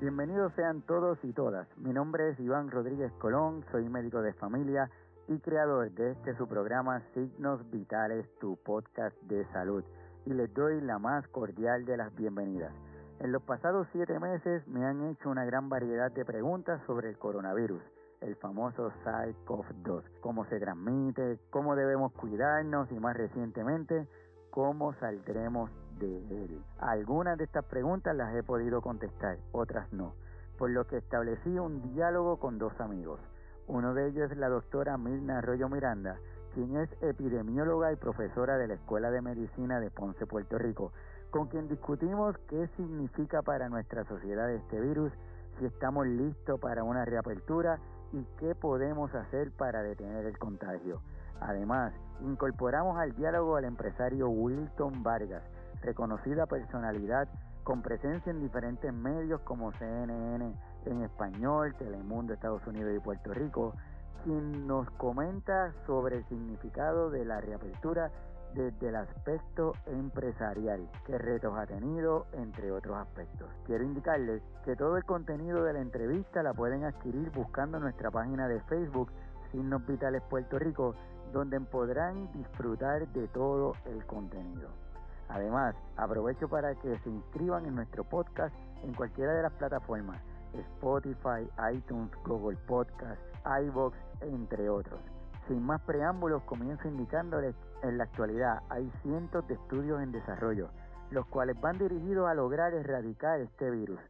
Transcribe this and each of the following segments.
Bienvenidos sean todos y todas. Mi nombre es Iván Rodríguez Colón, soy médico de familia y creador de este su programa Signos Vitales, tu podcast de salud. Y les doy la más cordial de las bienvenidas. En los pasados siete meses me han hecho una gran variedad de preguntas sobre el coronavirus, el famoso SARS-CoV-2, cómo se transmite, cómo debemos cuidarnos y más recientemente, cómo saldremos de él. Algunas de estas preguntas las he podido contestar, otras no, por lo que establecí un diálogo con dos amigos. Uno de ellos es la doctora Mirna Arroyo Miranda, quien es epidemióloga y profesora de la Escuela de Medicina de Ponce, Puerto Rico, con quien discutimos qué significa para nuestra sociedad este virus, si estamos listos para una reapertura y qué podemos hacer para detener el contagio. Además, incorporamos al diálogo al empresario Wilton Vargas, reconocida personalidad con presencia en diferentes medios como CNN en español, Telemundo Estados Unidos y Puerto Rico, quien nos comenta sobre el significado de la reapertura desde el aspecto empresarial, qué retos ha tenido, entre otros aspectos. Quiero indicarles que todo el contenido de la entrevista la pueden adquirir buscando nuestra página de Facebook Signos Vitales Puerto Rico, donde podrán disfrutar de todo el contenido. Además, aprovecho para que se inscriban en nuestro podcast en cualquiera de las plataformas, Spotify, iTunes, Google Podcast, iVoox, entre otros. Sin más preámbulos, comienzo indicándoles en la actualidad hay cientos de estudios en desarrollo, los cuales van dirigidos a lograr erradicar este virus,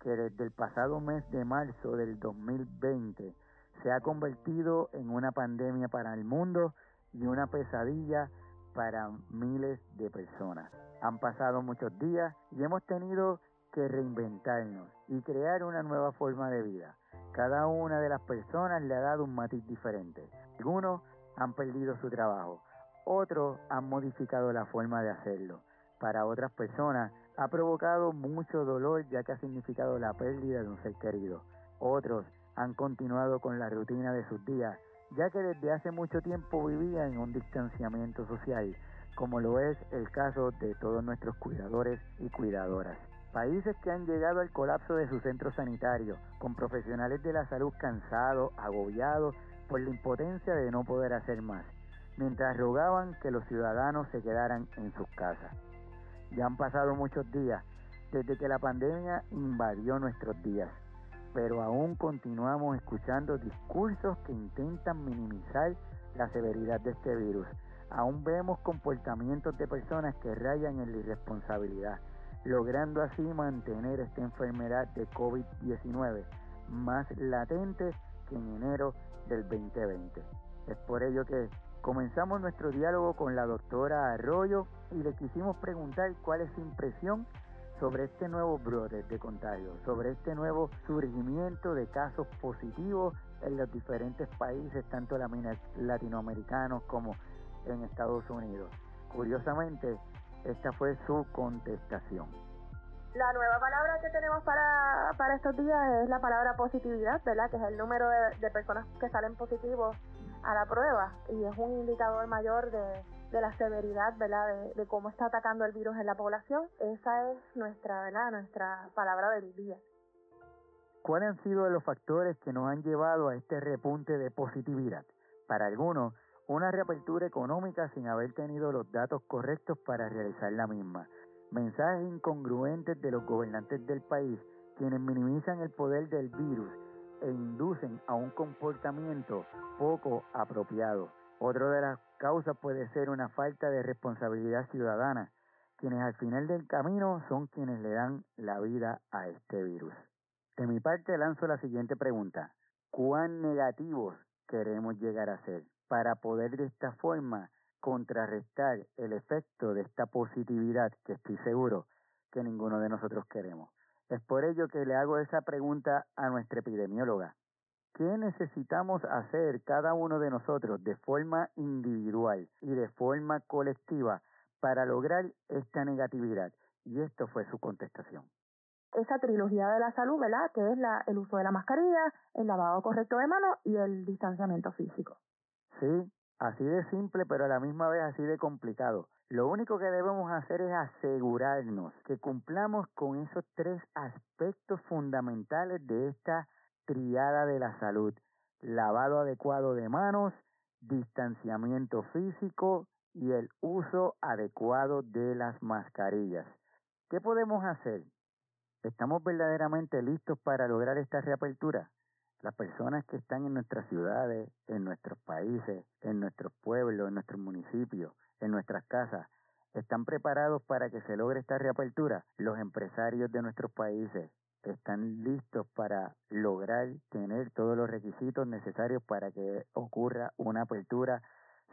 que desde el pasado mes de marzo del 2020 se ha convertido en una pandemia para el mundo y una pesadilla para miles de personas. Han pasado muchos días y hemos tenido que reinventarnos y crear una nueva forma de vida. Cada una de las personas le ha dado un matiz diferente. Algunos han perdido su trabajo, otros han modificado la forma de hacerlo. Para otras personas ha provocado mucho dolor ya que ha significado la pérdida de un ser querido. Otros han continuado con la rutina de sus días ya que desde hace mucho tiempo vivían en un distanciamiento social, como lo es el caso de todos nuestros cuidadores y cuidadoras. Países que han llegado al colapso de sus centros sanitarios, con profesionales de la salud cansados, agobiados por la impotencia de no poder hacer más, mientras rogaban que los ciudadanos se quedaran en sus casas. Ya han pasado muchos días desde que la pandemia invadió nuestros días pero aún continuamos escuchando discursos que intentan minimizar la severidad de este virus. Aún vemos comportamientos de personas que rayan en la irresponsabilidad, logrando así mantener esta enfermedad de COVID-19 más latente que en enero del 2020. Es por ello que comenzamos nuestro diálogo con la doctora Arroyo y le quisimos preguntar cuál es su impresión sobre este nuevo brote de contagio, sobre este nuevo surgimiento de casos positivos en los diferentes países, tanto latinoamericanos como en Estados Unidos. Curiosamente, esta fue su contestación. La nueva palabra que tenemos para, para estos días es la palabra positividad, ¿verdad? Que es el número de, de personas que salen positivos a la prueba y es un indicador mayor de, de la severidad, ¿verdad? De, cómo está atacando el virus en la población. Esa es nuestra, ¿verdad? Nuestra palabra del día. ¿Cuáles han sido los factores que nos han llevado a este repunte de positividad? Para algunos, una reapertura económica sin haber tenido los datos correctos para realizar la misma. Mensajes incongruentes de los gobernantes del país, quienes minimizan el poder del virus e inducen a un comportamiento poco apropiado. Otro de las causas puede ser una falta de responsabilidad ciudadana, quienes al final del camino son quienes le dan la vida a este virus. De mi parte lanzo la siguiente pregunta. ¿Cuán negativos queremos llegar a ser para poder de esta forma contrarrestar el efecto de esta positividad que estoy seguro que ninguno de nosotros queremos? Es por ello que le hago esa pregunta a nuestra epidemióloga. ¿Qué necesitamos hacer cada uno de nosotros de forma individual y de forma colectiva para lograr esta negatividad? Y esto fue su contestación. Esa trilogía de la salud, ¿verdad? Que es la, el uso de la mascarilla, el lavado correcto de manos y el distanciamiento físico. Sí, así de simple, pero a la misma vez así de complicado. Lo único que debemos hacer es asegurarnos que cumplamos con esos tres aspectos fundamentales de esta triada de la salud. Lavado adecuado de manos, distanciamiento físico y el uso adecuado de las mascarillas. ¿Qué podemos hacer? ¿Estamos verdaderamente listos para lograr esta reapertura? Las personas que están en nuestras ciudades, en nuestros países, en nuestros pueblos, en nuestros municipios, en nuestras casas, ¿están preparados para que se logre esta reapertura? Los empresarios de nuestros países están listos para lograr tener todos los requisitos necesarios para que ocurra una apertura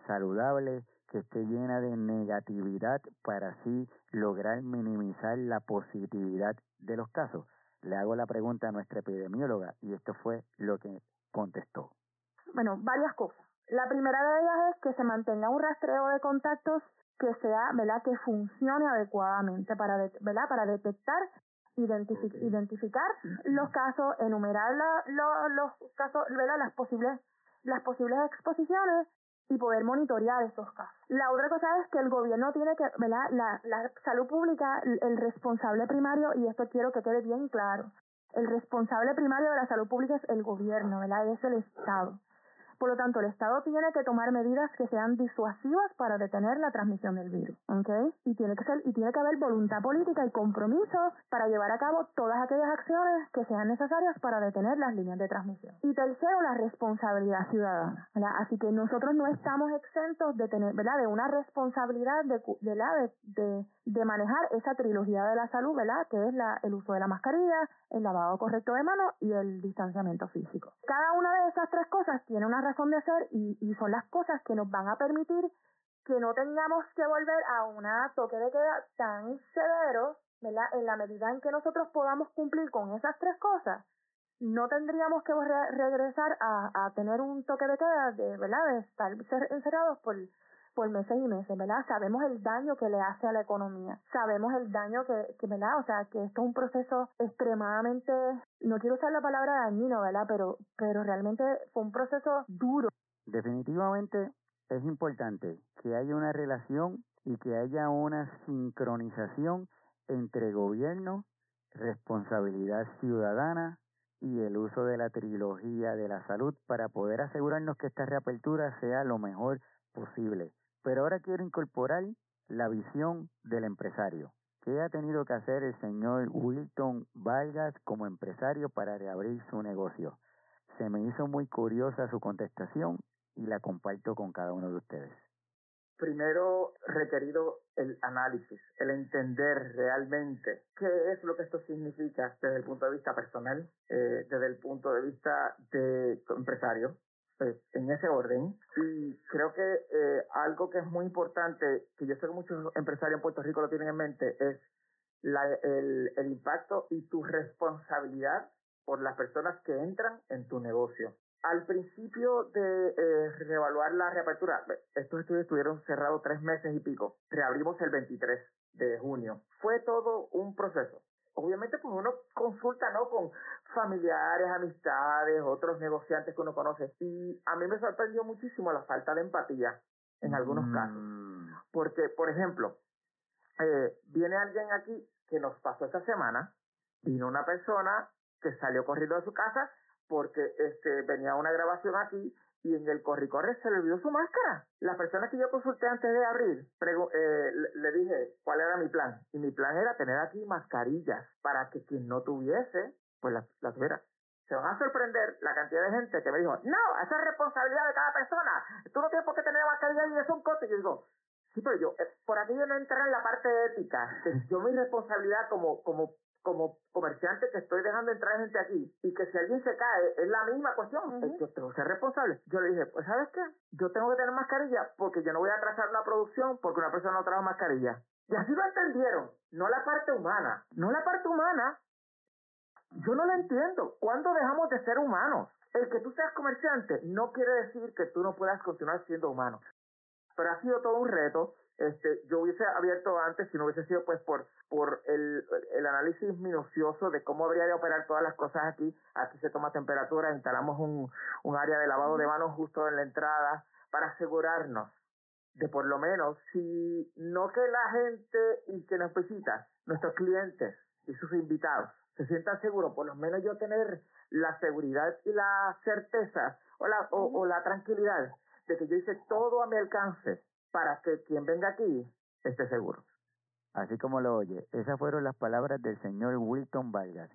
saludable que esté llena de negatividad para así lograr minimizar la positividad de los casos? Le hago la pregunta a nuestra epidemióloga y esto fue lo que contestó. Bueno, varias cosas. La primera de ellas es que se mantenga un rastreo de contactos que sea, ¿verdad? Que funcione adecuadamente para, ¿verdad? Para detectar, identificar los casos, enumerar los casos, ¿verdad? Las posibles, las posibles exposiciones y poder monitorear esos casos. La otra cosa es que el gobierno tiene que, ¿verdad? La, la salud pública, el responsable primario, y esto quiero que quede bien claro, el responsable primario de la salud pública es el gobierno, ¿verdad? Es el Estado. Por lo tanto, el Estado tiene que tomar medidas que sean disuasivas para detener la transmisión del virus, ¿ok? Y tiene que ser y tiene que haber voluntad política y compromiso para llevar a cabo todas aquellas acciones que sean necesarias para detener las líneas de transmisión. Y tercero, la responsabilidad ciudadana, ¿verdad? Así que nosotros no estamos exentos de tener, ¿verdad? De una responsabilidad de, de, manejar esa trilogía de la salud, ¿verdad? Que es la, el uso de la mascarilla, el lavado correcto de manos y el distanciamiento físico. Cada una de esas tres cosas tiene una razón de hacer y, son las cosas que nos van a permitir que no tengamos que volver a una toque de queda tan severo, ¿verdad? En la medida en que nosotros podamos cumplir con esas tres cosas, no tendríamos que regresar a, a tener un toque de queda de, ¿verdad? De estar encerrados por por meses y meses, ¿verdad? Sabemos el daño que le hace a la economía, sabemos el daño que, que ¿verdad? O sea, que esto es un proceso extremadamente, no quiero usar la palabra dañino, ¿verdad? Pero, pero realmente fue un proceso duro. Definitivamente es importante que haya una relación y que haya una sincronización entre gobierno, responsabilidad ciudadana y el uso de la trilogía de la salud para poder asegurarnos que esta reapertura sea lo mejor posible. Pero ahora quiero incorporar la visión del empresario. ¿Qué ha tenido que hacer el señor Wilton Vargas como empresario para reabrir su negocio? Se me hizo muy curiosa su contestación y la comparto con cada uno de ustedes. Primero, requerido el análisis, el entender realmente qué es lo que esto significa desde el punto de vista personal, eh, desde el punto de vista de empresario, pues, en ese orden. Y creo que eh, algo que es muy importante, que yo sé que muchos empresarios en Puerto Rico lo tienen en mente, es la, el, el impacto y tu responsabilidad por las personas que entran en tu negocio. Al principio de eh, reevaluar la reapertura, estos estudios estuvieron cerrados tres meses y pico. Reabrimos el 23 de junio. Fue todo un proceso obviamente pues uno consulta, ¿no? Con familiares, amistades, otros negociantes que uno conoce. Y a mí me sorprendió muchísimo la falta de empatía en algunos mm. casos. Porque, por ejemplo, eh, viene alguien aquí que nos pasó esta semana, vino una persona que salió corriendo de su casa porque este venía una grabación aquí y en el corre-corre se le olvidó su máscara. La persona que yo consulté antes de abrir, eh, le, dije cuál era mi plan. Y mi plan era tener aquí mascarillas para que quien no tuviese, pues las la tuviera. Se van a sorprender la cantidad de gente que me dijo, no, esa es responsabilidad de cada persona. Tú no tienes por qué tener mascarilla y es un coste. Y yo digo, sí, pero yo, eh, por aquí yo no entrar en la parte ética. Yo mi responsabilidad como, como como comerciante que estoy dejando entrar gente aquí y que si alguien se cae es la misma cuestión, yo tengo que ser responsable. Yo le dije, pues ¿sabes qué? Yo tengo que tener mascarilla porque yo no voy a atrasar una producción porque una persona no trajo mascarilla. Y así lo entendieron, no la parte humana, no la parte humana. Yo no la entiendo. ¿Cuándo dejamos de ser humanos? El que tú seas comerciante no quiere decir que tú no puedas continuar siendo humano. Pero ha sido todo un reto este, yo hubiese abierto antes si no hubiese sido pues por, por el, el análisis minucioso de cómo habría de operar todas las cosas aquí. Aquí se toma temperatura, instalamos un, un área de lavado de manos justo en la entrada para asegurarnos de por lo menos, si no que la gente y que nos visita, nuestros clientes y sus invitados, se sientan seguros, por lo menos yo tener la seguridad y la certeza o la, o, la tranquilidad de que yo hice todo a mi alcance para que quien venga aquí esté seguro. Así como lo oye, esas fueron las palabras del señor Wilton Vargas,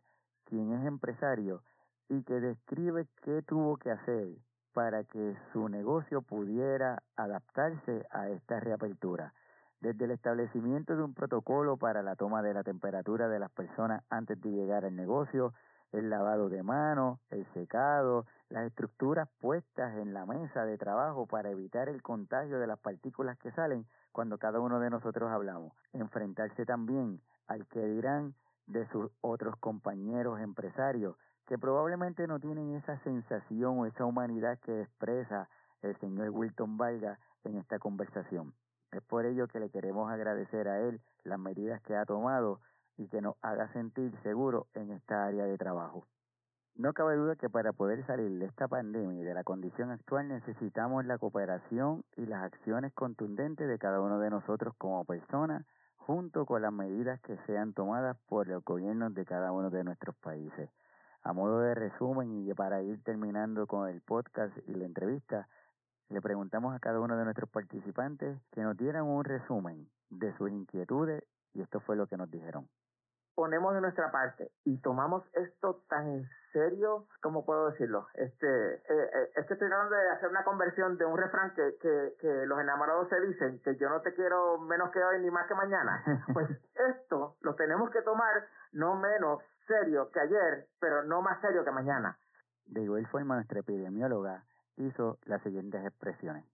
quien es empresario y que describe qué tuvo que hacer para que su negocio pudiera adaptarse a esta reapertura. Desde el establecimiento de un protocolo para la toma de la temperatura de las personas antes de llegar al negocio, el lavado de manos, el secado, las estructuras puestas en la mesa de trabajo para evitar el contagio de las partículas que salen cuando cada uno de nosotros hablamos. Enfrentarse también al que dirán de sus otros compañeros empresarios que probablemente no tienen esa sensación o esa humanidad que expresa el señor Wilton Valga en esta conversación. Es por ello que le queremos agradecer a él las medidas que ha tomado y que nos haga sentir seguros en esta área de trabajo. No cabe duda que para poder salir de esta pandemia y de la condición actual necesitamos la cooperación y las acciones contundentes de cada uno de nosotros como personas, junto con las medidas que sean tomadas por los gobiernos de cada uno de nuestros países. A modo de resumen y para ir terminando con el podcast y la entrevista, le preguntamos a cada uno de nuestros participantes que nos dieran un resumen de sus inquietudes y esto fue lo que nos dijeron. Ponemos de nuestra parte y tomamos esto tan en serio, ¿cómo puedo decirlo? Este, eh, eh, es que estoy tratando de hacer una conversión de un refrán que, que, que los enamorados se dicen, que yo no te quiero menos que hoy ni más que mañana. Pues esto lo tenemos que tomar no menos serio que ayer, pero no más serio que mañana. De igual forma, nuestra epidemióloga hizo las siguientes expresiones.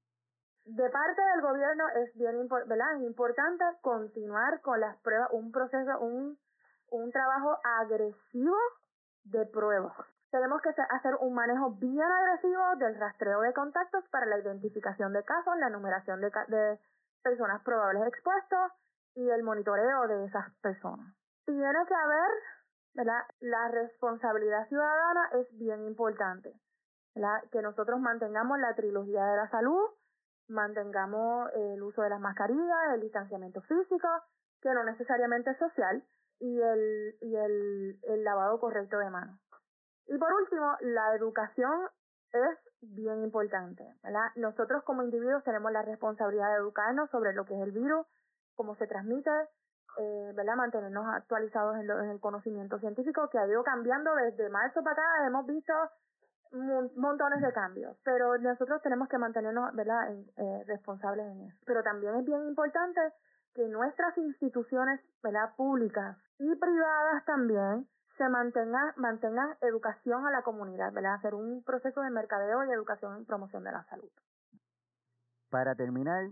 De parte del gobierno es bien importante continuar con las pruebas, un proceso, un, un trabajo agresivo de pruebas. Tenemos que hacer un manejo bien agresivo del rastreo de contactos para la identificación de casos, la numeración de, de personas probables expuestas y el monitoreo de esas personas. Tiene que haber ¿verdad? La responsabilidad ciudadana es bien importante, ¿verdad? Que nosotros mantengamos la trilogía de la salud, mantengamos el uso de las mascarillas, el distanciamiento físico, que no necesariamente es social, y el, y el, el lavado correcto de manos. Y por último, la educación es bien importante, ¿verdad? Nosotros como individuos tenemos la responsabilidad de educarnos sobre lo que es el virus, cómo se transmite, eh, ¿verdad? mantenernos actualizados en, el conocimiento científico que ha ido cambiando desde marzo para acá, hemos visto montones de cambios, pero nosotros tenemos que mantenernos ¿verdad? Eh, responsables en eso. Pero también es bien importante que nuestras instituciones ¿verdad? públicas y privadas también se mantengan, mantengan educación a la comunidad, ¿verdad? hacer un proceso de mercadeo y educación en promoción de la salud. Para terminar,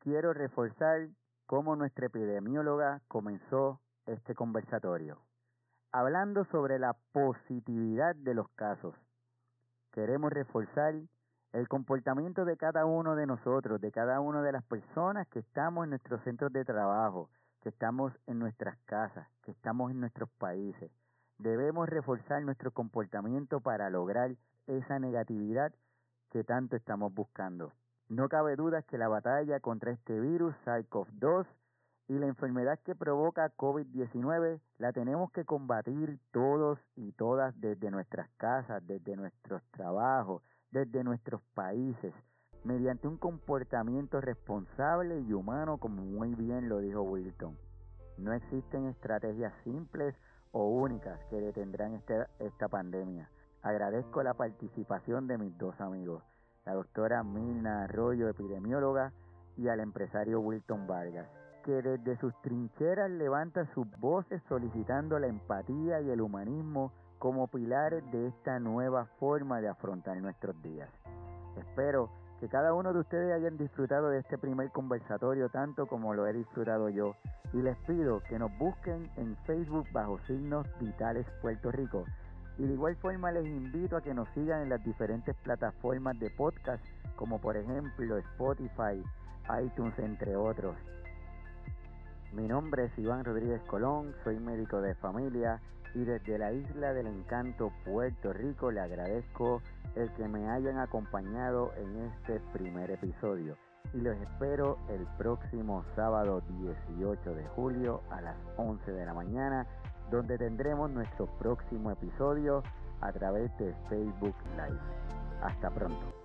quiero reforzar cómo nuestra epidemióloga comenzó este conversatorio, hablando sobre la positividad de los casos. Queremos reforzar el comportamiento de cada uno de nosotros, de cada una de las personas que estamos en nuestros centros de trabajo, que estamos en nuestras casas, que estamos en nuestros países. Debemos reforzar nuestro comportamiento para lograr esa negatividad que tanto estamos buscando. No cabe duda que la batalla contra este virus SARS-CoV-2 y la enfermedad que provoca COVID-19 la tenemos que combatir todos y todas desde nuestras casas, desde nuestros trabajos, desde nuestros países, mediante un comportamiento responsable y humano como muy bien lo dijo Wilton. No existen estrategias simples o únicas que detendrán este, esta pandemia. Agradezco la participación de mis dos amigos la doctora Milna Arroyo, epidemióloga, y al empresario Wilton Vargas, que desde sus trincheras levanta sus voces solicitando la empatía y el humanismo como pilares de esta nueva forma de afrontar nuestros días. Espero que cada uno de ustedes hayan disfrutado de este primer conversatorio tanto como lo he disfrutado yo y les pido que nos busquen en Facebook bajo signos vitales Puerto Rico y de igual forma les invito a que nos sigan en las diferentes plataformas de podcast, como por ejemplo Spotify, iTunes, entre otros. Mi nombre es Iván Rodríguez Colón, soy médico de familia y desde la isla del encanto Puerto Rico le agradezco el que me hayan acompañado en este primer episodio. y los espero el próximo sábado 18 de julio a las 11 de la mañana, donde tendremos nuestro próximo episodio a través de Facebook Live. Hasta pronto.